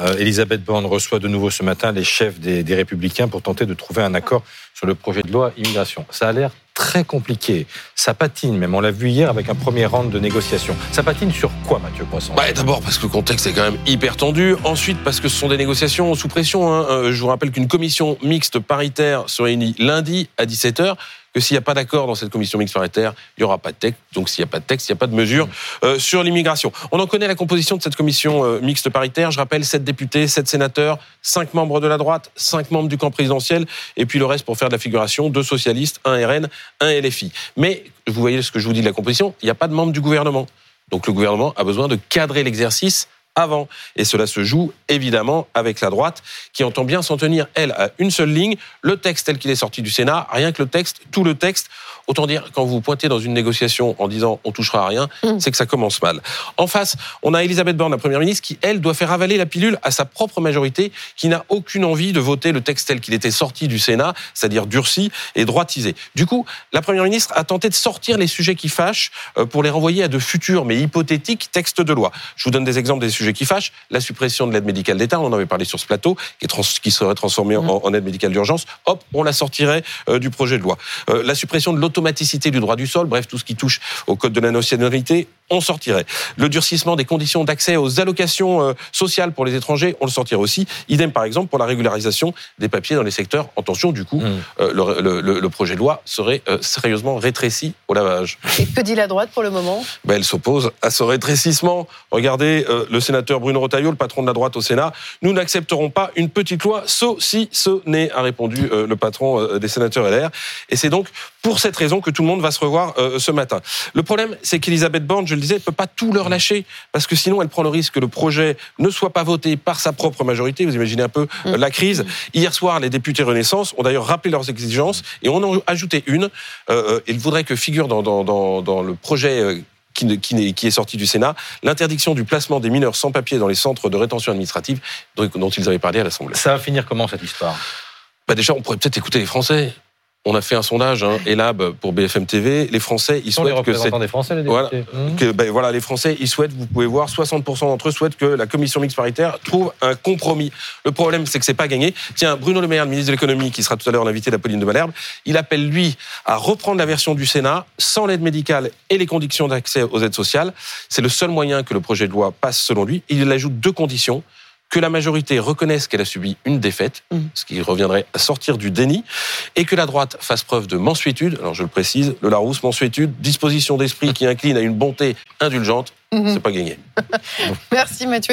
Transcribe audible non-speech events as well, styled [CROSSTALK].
Euh, Elisabeth Borne reçoit de nouveau ce matin les chefs des, Républicains pour tenter de trouver un accord sur le projet de loi immigration. Ça a l'air très compliqué. Ça patine, même on l'a vu hier avec un premier round de négociations. Ça patine sur quoi, Mathieu Poisson? Bah, D'abord parce que le contexte est quand même hyper tendu. Ensuite parce que ce sont des négociations sous pression. Hein. Euh, je vous rappelle qu'une commission mixte paritaire se réunit lundi à 17h que s'il n'y a pas d'accord dans cette commission mixte paritaire, il n'y aura pas de texte. Donc s'il n'y a pas de texte, il n'y a pas de mesure euh, sur l'immigration. On en connaît la composition de cette commission euh, mixte paritaire. Je rappelle, 7 députés, 7 sénateurs, 5 membres de la droite, 5 membres du camp présidentiel, et puis le reste pour faire de la figuration, deux socialistes, un RN, un LFI. Mais vous voyez ce que je vous dis de la composition, il n'y a pas de membres du gouvernement. Donc le gouvernement a besoin de cadrer l'exercice avant. Et cela se joue évidemment avec la droite qui entend bien s'en tenir, elle, à une seule ligne, le texte tel qu'il est sorti du Sénat, rien que le texte, tout le texte. Autant dire, quand vous pointez dans une négociation en disant on touchera à rien, mm. c'est que ça commence mal. En face, on a Elisabeth Borne, la première ministre, qui, elle, doit faire avaler la pilule à sa propre majorité, qui n'a aucune envie de voter le texte tel qu'il était sorti du Sénat, c'est-à-dire durci et droitisé. Du coup, la première ministre a tenté de sortir les sujets qui fâchent euh, pour les renvoyer à de futurs, mais hypothétiques, textes de loi. Je vous donne des exemples des sujets qui fâchent. La suppression de l'aide médicale d'État, on en avait parlé sur ce plateau, qui, serait transformée mm. en, aide médicale d'urgence. Hop, on la sortirait euh, du projet de loi. Euh, la suppression de l'automaticité du droit du sol, bref, tout ce qui touche au code de la nationalité, on sortirait. Le durcissement des conditions d'accès aux allocations euh, sociales pour les étrangers, on le sortirait aussi. Idem, par exemple, pour la régularisation des papiers dans les secteurs en tension. Du coup, mm. le, projet de loi serait sérieusement rétréci au lavage. Et que dit la droite pour le moment? Ben, Elle s'oppose à ce rétrécissement. Regardez le sénateur Bruno Retailleau, le patron de la droite au Sénat. Nous n'accepterons pas une petite loi saucissonnée, a répondu le patron des sénateurs LR. Et c'est donc pour cette raison que tout le monde va se revoir euh, ce matin. Le problème, c'est qu'Elisabeth Borne, je le disais, ne peut pas tout leur lâcher, parce que sinon elle prend le risque que le projet ne soit pas voté par sa propre majorité. Vous imaginez un peu euh, la crise. Hier soir, les députés Renaissance ont d'ailleurs rappelé leurs exigences et on en a ajouté une. Euh, ils voudraient que figure dans, dans, dans, dans le projet qui, est sorti du Sénat, l'interdiction du placement des mineurs sans papier dans les centres de rétention administrative dont ils avaient parlé à l'Assemblée. Ça va finir comment cette histoire? Bah Déjà, on pourrait peut-être écouter les Français. On a fait un sondage, hein, Elab pour BFM TV. Les Français, ils souhaitent que c'est des Français, les voilà, mmh. que, ben, voilà, les Français, ils souhaitent. Vous pouvez voir, 60% d'entre eux souhaitent que la commission mixte paritaire trouve un compromis. Le problème, c'est que c'est pas gagné. Tiens, Bruno Le Maire, le ministre de l'économie, qui sera tout à l'heure l'invité d'Apolline de Malherbe, il appelle lui à reprendre la version du Sénat sans l'aide médicale et les conditions d'accès aux aides sociales. C'est le seul moyen que le projet de loi passe selon lui. Il ajoute deux conditions que la majorité reconnaisse qu'elle a subi une défaite, mm. ce qui reviendrait à sortir du déni, et que la droite fasse preuve de mansuétude. Alors je le précise, le Larousse, mansuétude, disposition d'esprit qui incline à une bonté indulgente, mm-hmm. c'est pas gagné. [LAUGHS] Merci Mathieu.